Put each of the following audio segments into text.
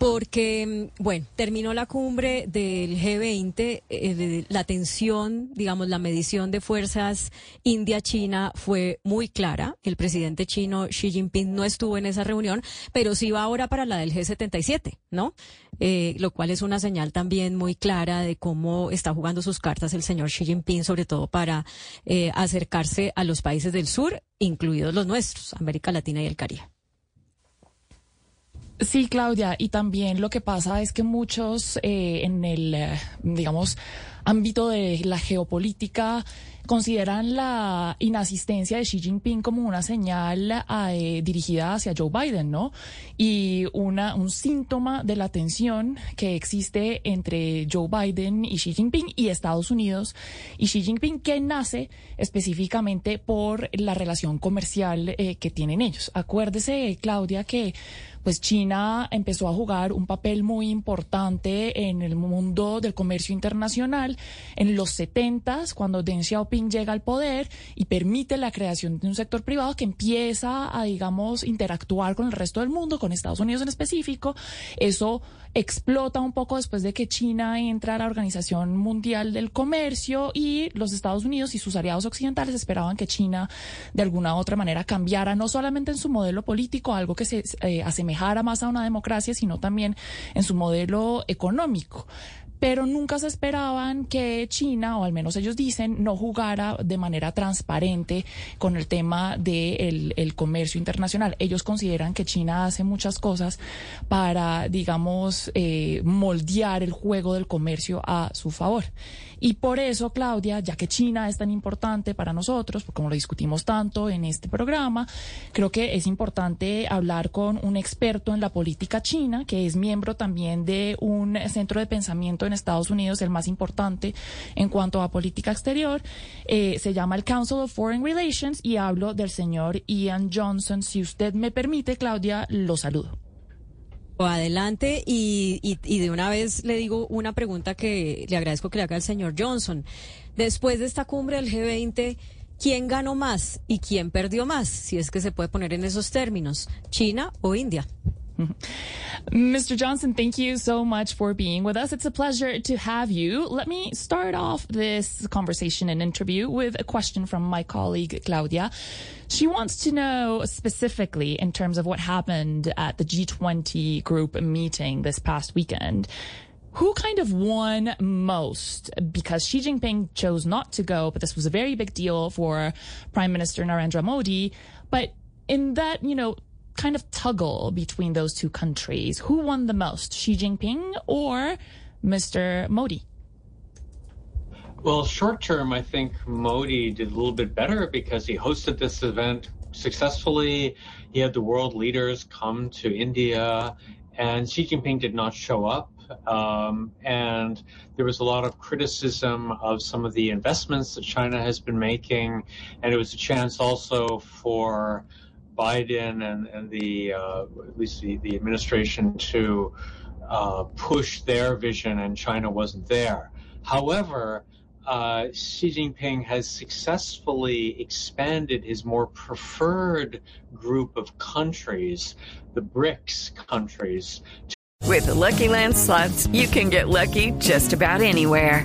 Porque, bueno, terminó la cumbre del G20, eh, la tensión, digamos, la medición de fuerzas India-China fue muy clara. El presidente chino Xi Jinping no estuvo en esa reunión, pero sí va ahora para la del G77, ¿no? Eh, lo cual es una señal también muy clara de cómo está jugando sus cartas el señor Xi Jinping, sobre todo para eh, acercarse a los países del sur, incluidos los nuestros, América Latina y el Caribe. Sí, Claudia, y también lo que pasa es que muchos eh, en el, eh, digamos, ámbito de la geopolítica consideran la inasistencia de Xi Jinping como una señal eh, dirigida hacia Joe Biden, ¿no? Y una, un síntoma de la tensión que existe entre Joe Biden y Xi Jinping y Estados Unidos y Xi Jinping que nace específicamente por la relación comercial que tienen ellos. Acuérdese, Claudia, que pues China empezó a jugar un papel muy importante en el mundo del comercio internacional en los 70 cuando Deng Xiaoping llega al poder y permite la creación de un sector privado que empieza a, digamos, interactuar con el resto del mundo, con Estados Unidos en específico. Eso explota un poco después de que China entra a la Organización Mundial del Comercio y los Estados Unidos y sus aliados occidentales esperaban que China de alguna u otra manera cambiara no solamente en su modelo político, algo que se eh, asemejara más a una democracia, sino también en su modelo económico pero nunca se esperaban que China, o al menos ellos dicen, no jugara de manera transparente con el tema del el comercio internacional. Ellos consideran que China hace muchas cosas para, digamos, eh, moldear el juego del comercio a su favor. Y por eso, Claudia, ya que China es tan importante para nosotros, como lo discutimos tanto en este programa, creo que es importante hablar con un experto en la política china, que es miembro también de un centro de pensamiento Estados Unidos, el más importante en cuanto a política exterior. Eh, se llama el Council of Foreign Relations y hablo del señor Ian Johnson. Si usted me permite, Claudia, lo saludo. Adelante y, de una vez le digo una pregunta que le agradezco que le haga el señor Johnson. Después de esta cumbre del G20, ¿quién ganó más y quién perdió más? Si es que se puede poner en esos términos, China o India. Mr. Johnson, thank you so much for being with us. It's a pleasure to have you. Let me start off this conversation and interview with a question from my colleague, Claudia. She wants to know specifically in terms of what happened at the G20 group meeting this past weekend. Who kind of won most? Because Xi Jinping chose not to go, but this was a very big deal for Prime Minister Narendra Modi. But in that, you know, kind of tuggle between those two countries. Who won the most, Xi Jinping or Mr. Modi? Well, short term, I think Modi did a little bit better because he hosted this event successfully. He had the world leaders come to India, and Xi Jinping did not show up. Um, and there was a lot of criticism of some of the investments that China has been making, and it was a chance also for Biden and, and the uh, at least the, the administration to uh, push their vision, and China wasn't there. However, uh, Xi Jinping has successfully expanded his more preferred group of countries, the BRICS countries. With Lucky Land slots, you can get lucky just about anywhere.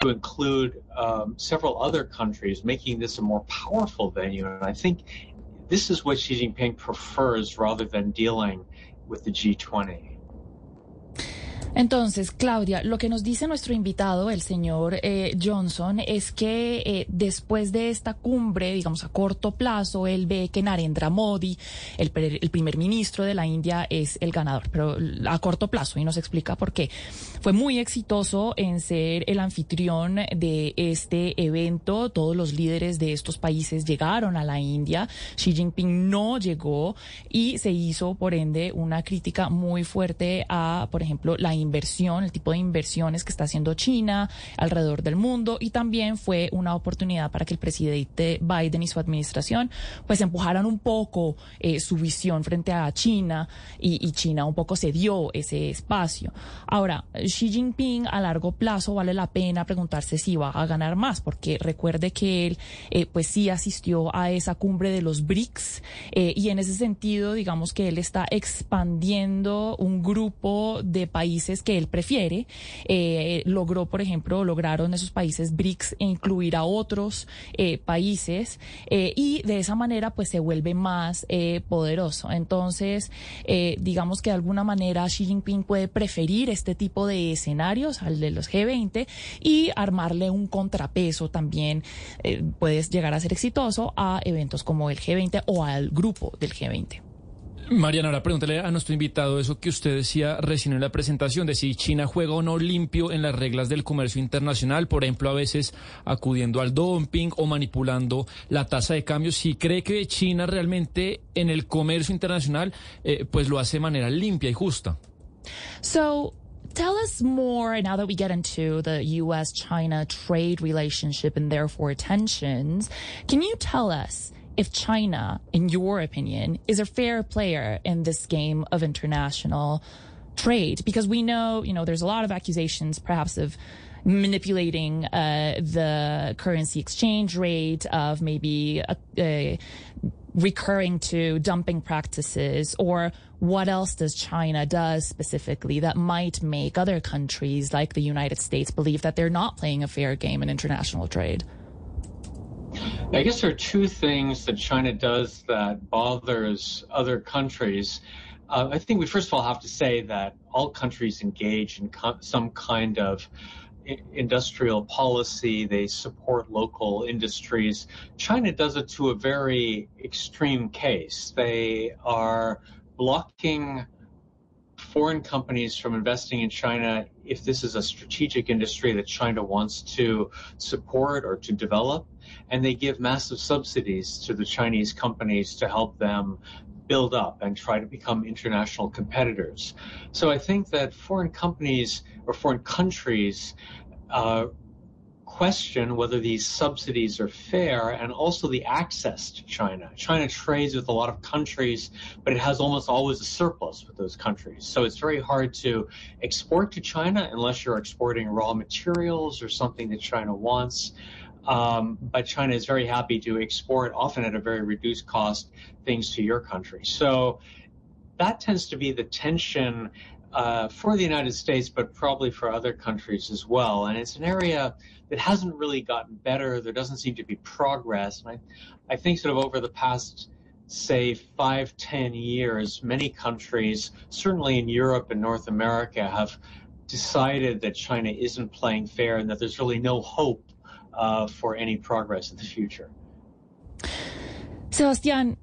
to include um, several other countries, making this a more powerful venue. And I think this is what Xi Jinping prefers rather than dealing with the G20. Entonces, Claudia, lo que nos dice nuestro invitado, el señor eh, Johnson, es que eh, después de esta cumbre, digamos a corto plazo, él ve que Narendra Modi, el, el, primer ministro de la India, es el ganador, pero a corto plazo, y nos explica por qué. Fue muy exitoso en ser el anfitrión de este evento. Todos los líderes de estos países llegaron a la India. Xi Jinping no llegó y se hizo, por ende, una crítica muy fuerte a, por ejemplo, la inversión, el tipo de inversiones que está haciendo China alrededor del mundo y también fue una oportunidad para que el presidente Biden y su administración pues empujaran un poco eh, su visión frente a China y, China un poco se dio ese espacio. Ahora, Xi Jinping a largo plazo vale la pena preguntarse si va a ganar más, porque recuerde que él eh, pues sí asistió a esa cumbre de los BRICS eh, y en ese sentido digamos que él está expandiendo un grupo de países que él prefiere. Eh, logró, por ejemplo, lograron esos países BRICS incluir a otros eh, países eh, y de esa manera pues se vuelve más poderoso. Entonces, digamos que de alguna manera Xi Jinping puede preferir este tipo de escenarios al de los G20 y armarle un contrapeso también puede llegar a ser exitoso a eventos como el G20 o al grupo del G20. Mariana, ahora pregúntale a nuestro invitado eso que usted decía recién en la presentación, de si China juega o no limpio en las reglas del comercio internacional, por ejemplo, a veces acudiendo al dumping o manipulando la tasa de cambio. Si cree que China realmente en el comercio internacional eh, pues lo hace de manera limpia y justa. So, Tell us more now that we get into the U.S. China trade relationship and therefore tensions. Can you tell us if China, in your opinion, is a fair player in this game of international trade? Because we know, you know, there's a lot of accusations, perhaps of manipulating uh, the currency exchange rate, of maybe a, a recurring to dumping practices, or what else does China does specifically that might make other countries like the United States believe that they're not playing a fair game in international trade? I guess there are two things that China does that bothers other countries. Uh, I think we first of all have to say that all countries engage in co- some kind of industrial policy. They support local industries. China does it to a very extreme case. They are blocking foreign companies from investing in China if this is a strategic industry that China wants to support or to develop and they give massive subsidies to the Chinese companies to help them build up and try to become international competitors. So I think that foreign companies or foreign countries uh, question whether these subsidies are fair and also the access to China. China trades with a lot of countries, but it has almost always a surplus with those countries. So it's very hard to export to China unless you're exporting raw materials or something that China wants. Um, but China is very happy to export, often at a very reduced cost, things to your country. So that tends to be the tension uh, for the United States, but probably for other countries as well. And it's an area that hasn't really gotten better. There doesn't seem to be progress. And I, I think sort of over the past, say, five, ten years, many countries, certainly in Europe and North America, have decided that China isn't playing fair and that there's really no hope uh, for any progress in the future. Sebastián,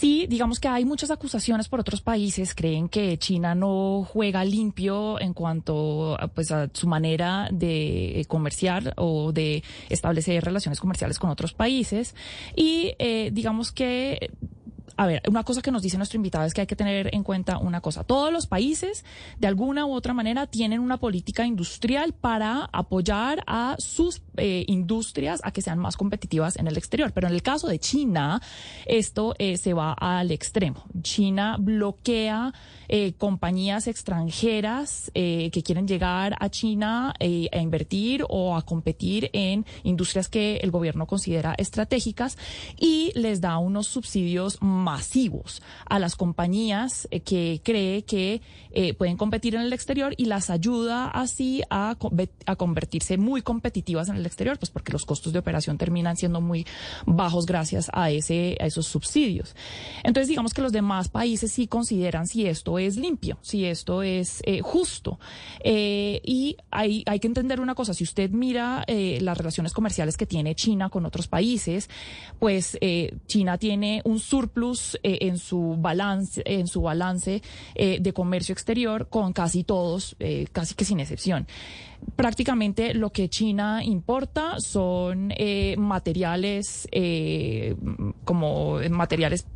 sí, digamos que hay muchas acusaciones por otros países. Creen que China no juega limpio en cuanto pues, a su manera de comerciar o de establecer relaciones comerciales con otros países. Y eh, digamos que a ver, una cosa que nos dice nuestro invitado es que hay que tener en cuenta una cosa. Todos los países, de alguna u otra manera, tienen una política industrial para apoyar a sus eh, industrias a que sean más competitivas en el exterior. Pero en el caso de China, esto eh, se va al extremo. China bloquea eh, compañías extranjeras que quieren llegar a China a invertir o a competir en industrias que el gobierno considera estratégicas y les da unos subsidios más masivos a las compañías eh, que cree que eh, pueden competir en el exterior y las ayuda así a, convertirse muy competitivas en el exterior, pues porque los costos de operación terminan siendo muy bajos gracias a, ese, a esos subsidios. Entonces, digamos que los demás países sí consideran si esto es limpio, si esto es eh, justo. y hay, hay que entender una cosa, si usted mira las relaciones comerciales que tiene China con otros países, pues China tiene un surplus en su balance, en su balance de comercio exterior con casi todos, eh, casi que sin excepción. Prácticamente lo que China importa son eh, materiales eh, como materiales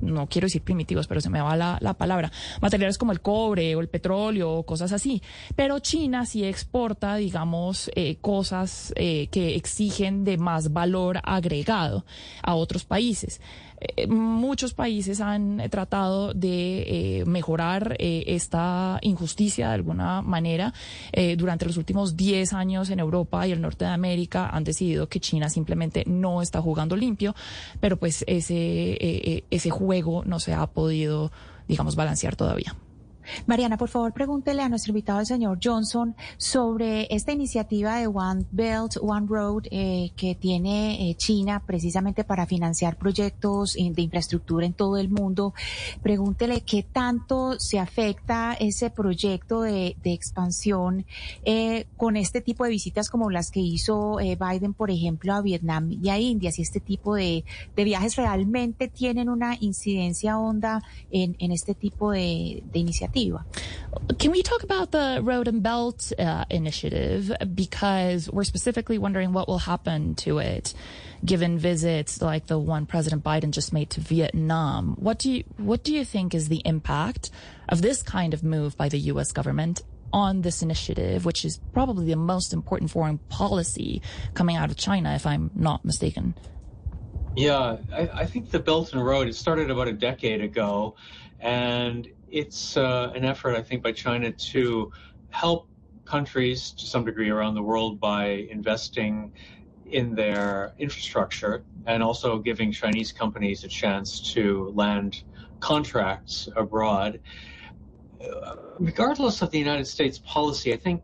no quiero decir primitivos, pero se me va la, la, palabra, materiales como el cobre o el petróleo o cosas así. Pero China sí exporta, digamos, cosas que exigen de más valor agregado a otros países. Eh, muchos países han tratado de eh, mejorar eh, esta injusticia de alguna manera. durante los últimos 10 años en Europa y el norte de América han decidido que China simplemente no está jugando limpio, pero pues ese, ese juego no se ha podido, digamos, balancear todavía. Mariana, por favor, pregúntele a nuestro invitado, el señor Johnson, sobre esta iniciativa de One Belt, One Road eh, que tiene eh, China precisamente para financiar proyectos de infraestructura en todo el mundo. Pregúntele qué tanto se afecta ese proyecto de, expansión eh, con este tipo de visitas como las que hizo Biden, por ejemplo, a Vietnam y a India, si este tipo de, viajes realmente tienen una incidencia honda en, este tipo de iniciativas. Can we talk about the Road and Belt uh, initiative? Because we're specifically wondering what will happen to it, given visits like the one President Biden just made to Vietnam. What do you what do you think is the impact of this kind of move by the U.S. government on this initiative, which is probably the most important foreign policy coming out of China, if I'm not mistaken? Yeah, I, I think the Belt and Road it started about a decade ago, and it's uh, an effort, I think, by China to help countries to some degree around the world by investing in their infrastructure and also giving Chinese companies a chance to land contracts abroad. Uh, regardless of the United States policy, I think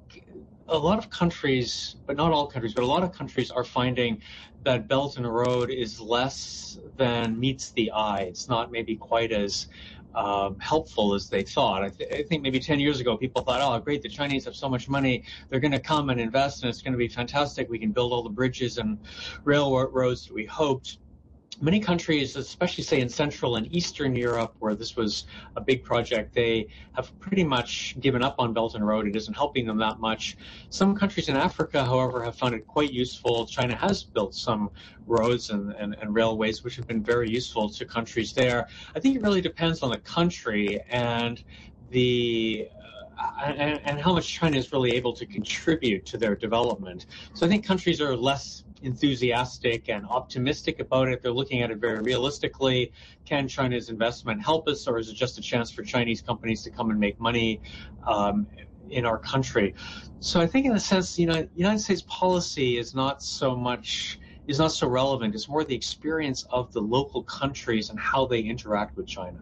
a lot of countries, but not all countries, but a lot of countries are finding that Belt and Road is less than meets the eye. It's not maybe quite as um, helpful as they thought. I, th- I, think maybe 10 years ago, people thought, oh, great, the Chinese have so much money. They're going to come and invest, and it's going to be fantastic. We can build all the bridges and railroads that we hoped many countries, especially say in Central and Eastern Europe, where this was a big project, they have pretty much given up on Belt and Road. It isn't helping them that much. Some countries in Africa, however, have found it quite useful. China has built some roads and, and, and railways, which have been very useful to countries there. I think it really depends on the country and the uh, and, and, how much China is really able to contribute to their development. So I think countries are less enthusiastic and optimistic about it. They're looking at it very realistically. Can China's investment help us, or is it just a chance for Chinese companies to come and make money um, in our country? So I think, in a sense, you know, United States policy is not so much is not so relevant. It's more the experience of the local countries and how they interact with China.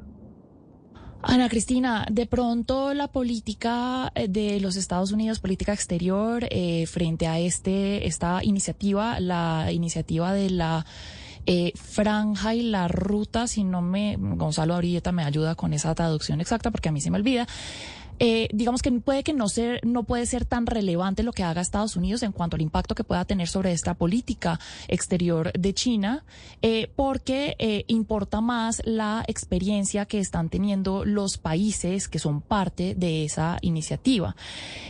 Ana Cristina, de pronto la política eh, de los Estados Unidos, política exterior, eh, frente a este esta iniciativa, la iniciativa de la eh, franja y la ruta, si no me, Gonzalo ahorita me ayuda con esa traducción exacta porque a mí se me olvida, eh, digamos que puede que no ser, no puede ser tan relevante lo que haga Estados Unidos en cuanto al impacto que pueda tener sobre esta política exterior de China, eh, porque eh, importa más la experiencia que están teniendo los países que son parte de esa iniciativa.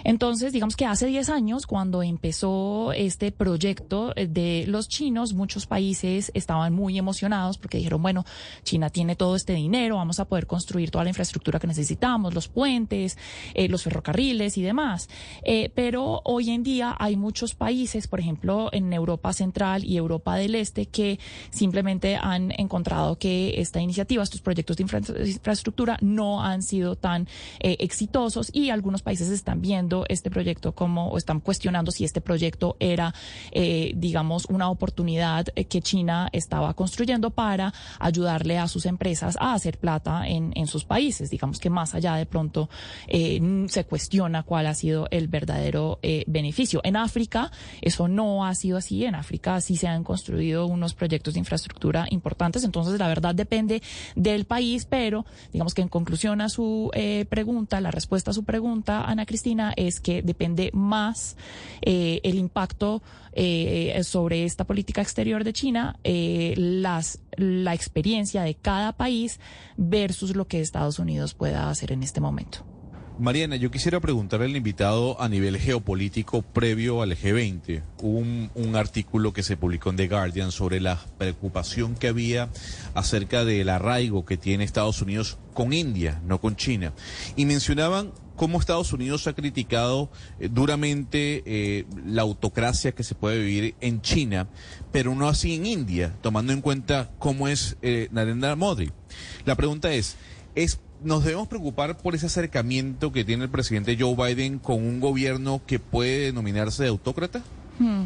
Entonces, digamos que hace 10 años, cuando empezó este proyecto de los chinos, muchos países estaban muy emocionados porque dijeron, bueno, China tiene todo este dinero, vamos a poder construir toda la infraestructura que necesitamos, los puentes, eh, los ferrocarriles y demás. Eh, pero hoy en día hay muchos países, por ejemplo, en Europa Central y Europa del Este, que simplemente han encontrado que esta iniciativa, estos proyectos de infraestructura no han sido tan eh, exitosos y algunos países están viendo este proyecto como, o están cuestionando si este proyecto era, digamos, una oportunidad que China estaba construyendo para ayudarle a sus empresas a hacer plata en sus países. Digamos que más allá de pronto eh, se cuestiona cuál ha sido el verdadero eh, beneficio. En África eso no ha sido así. En África sí se han construido unos proyectos de infraestructura importantes. Entonces la verdad depende del país, pero digamos que en conclusión a su eh, pregunta, la respuesta a su pregunta, Ana Cristina, es que depende más el impacto sobre esta política exterior de China, las, la experiencia de cada país versus lo que Estados Unidos pueda hacer en este momento. Mariana, yo quisiera preguntarle al invitado a nivel geopolítico previo al G20. Un, un artículo que se publicó en The Guardian sobre la preocupación que había acerca del arraigo que tiene Estados Unidos con India, no con China. Y mencionaban cómo Estados Unidos ha criticado eh, duramente eh, la autocracia que se puede vivir en China, pero no así en India, tomando en cuenta cómo es eh, Narendra Modi. La pregunta es, ¿es nos debemos preocupar por ese acercamiento que tiene el presidente Joe Biden con un gobierno que puede denominarse de autócrata? Hmm.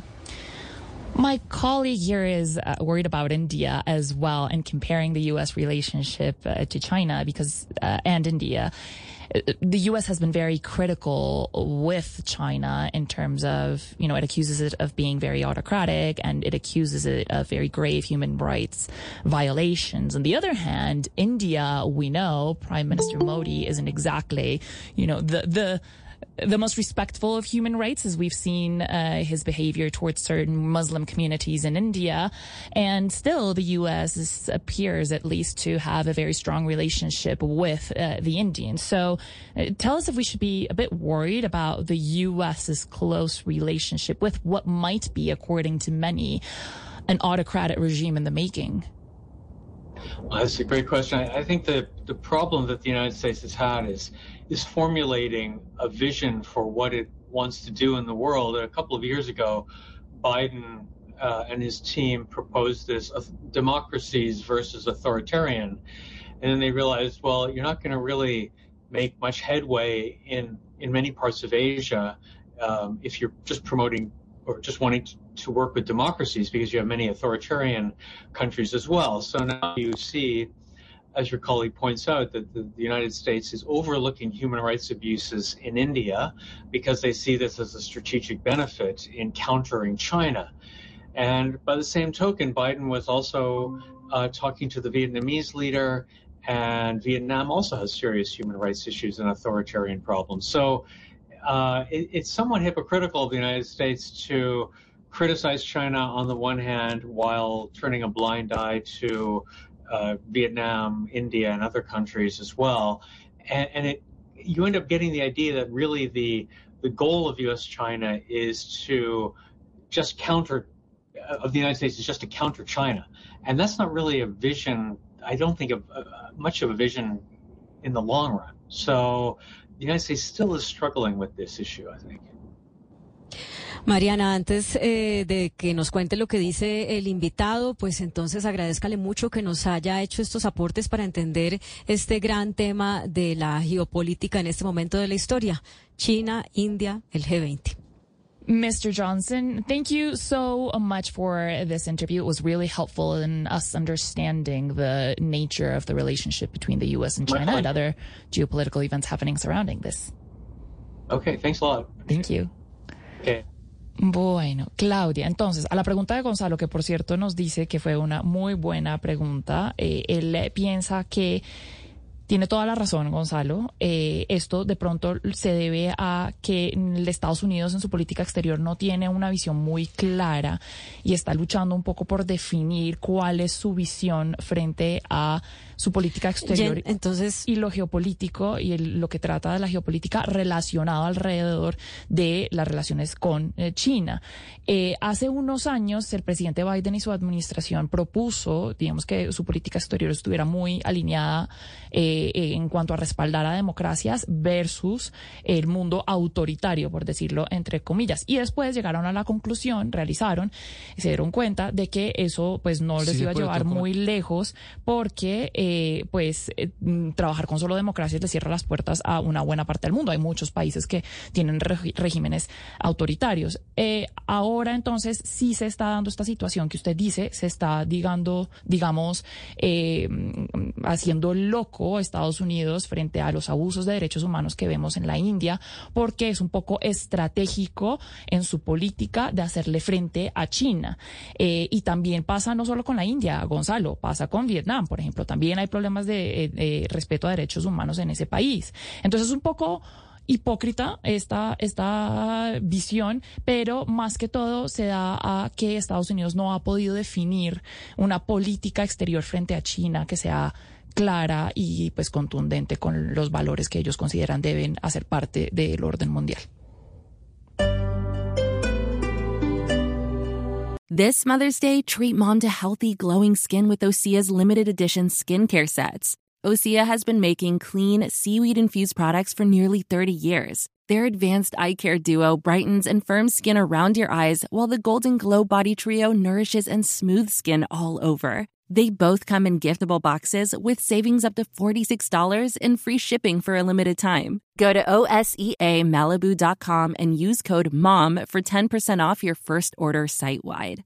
My colleague here is uh, worried about India as well and comparing the U.S. relationship uh, to China because uh, and India. The U.S. has been very critical with China in terms of, you know, it accuses it of being very autocratic and it accuses it of very grave human rights violations. On the other hand, India, we know Prime Minister Modi isn't exactly, you know, the, the, the most respectful of human rights, as we've seen uh, his behavior towards certain Muslim communities in India. And still, the U.S. Is, appears at least to have a very strong relationship with uh, the Indians. So uh, tell us if we should be a bit worried about the U.S.'s close relationship with what might be, according to many, an autocratic regime in the making. Well, that's a great question. I, I think the, the problem that the United States has had is is formulating a vision for what it wants to do in the world. A couple of years ago, Biden uh, and his team proposed this uh, democracies versus authoritarian. And then they realized, well, you're not going to really make much headway in, in many parts of Asia um, if you're just promoting or just wanting to, work with democracies because you have many authoritarian countries as well. So now you see as your colleague points out, that the, the, United States is overlooking human rights abuses in India because they see this as a strategic benefit in countering China. And by the same token, Biden was also uh, talking to the Vietnamese leader, and Vietnam also has serious human rights issues and authoritarian problems. So uh, it, it's somewhat hypocritical of the United States to criticize China on the one hand while turning a blind eye to uh, Vietnam, India, and other countries as well. And, and, it, you end up getting the idea that really the the goal of U.S.-China is to just counter uh, of the United States is just to counter China, and that's not really a vision. I don't think of uh, much of a vision in the long run. So the United States still is struggling with this issue. I think. Mariana, antes eh, de que nos cuente lo que dice el invitado, pues entonces agradezcale mucho que nos haya hecho estos aportes para entender este gran tema de la geopolítica en este momento de la historia. China, India, el G20. Mr. Johnson, thank you so much for this interview. It was really helpful in us understanding the nature of the relationship between the U.S. and China and other geopolitical events happening surrounding this. Okay, thanks a lot. Thank you. Okay. Bueno, Claudia, entonces, a la pregunta de Gonzalo, que por cierto nos dice que fue una muy buena pregunta, eh, él piensa que tiene toda la razón, Gonzalo. Eh, esto de pronto se debe a que Estados Unidos en su política exterior no tiene una visión muy clara y está luchando un poco por definir cuál es su visión frente a su política exterior entonces, y lo geopolítico y lo que trata de la geopolítica relacionado alrededor de las relaciones con eh, China. Eh, hace unos años el presidente Biden y su administración propuso, digamos que su política exterior estuviera muy alineada eh, eh, en cuanto a respaldar a democracias versus el mundo autoritario, por decirlo entre comillas. Y después llegaron a la conclusión, realizaron, se dieron cuenta de que eso pues no les iba a llevar muy lejos porque eh, pues eh, mm, trabajar con solo democracias le cierra las puertas a una buena parte del mundo. Hay muchos países que tienen regímenes autoritarios. Ahora entonces sí se está dando esta situación que usted dice, se está digando, digamos, haciendo loco Estados Unidos frente a los abusos de derechos humanos que vemos en la India, porque es un poco estratégico en su política de hacerle frente a China. y también pasa no solo con la India, Gonzalo, pasa con Vietnam, por ejemplo. También hay problemas de, eh, respeto a derechos humanos en ese país. Entonces es un poco hipócrita esta, esta visión, pero más que todo se da a que Estados Unidos no ha podido definir una política exterior frente a China que sea clara y pues contundente con los valores que ellos consideran deben hacer parte del orden mundial. This Mother's Day, treat mom to healthy, glowing skin with Osea's limited edition skincare sets. Osea has been making clean, seaweed infused products for nearly 30 years. Their advanced eye care duo brightens and firms skin around your eyes, while the Golden Glow Body Trio nourishes and smooths skin all over. They both come in giftable boxes with savings up to $46 and free shipping for a limited time. Go to OSEAMalibu.com and use code MOM for 10% off your first order site wide.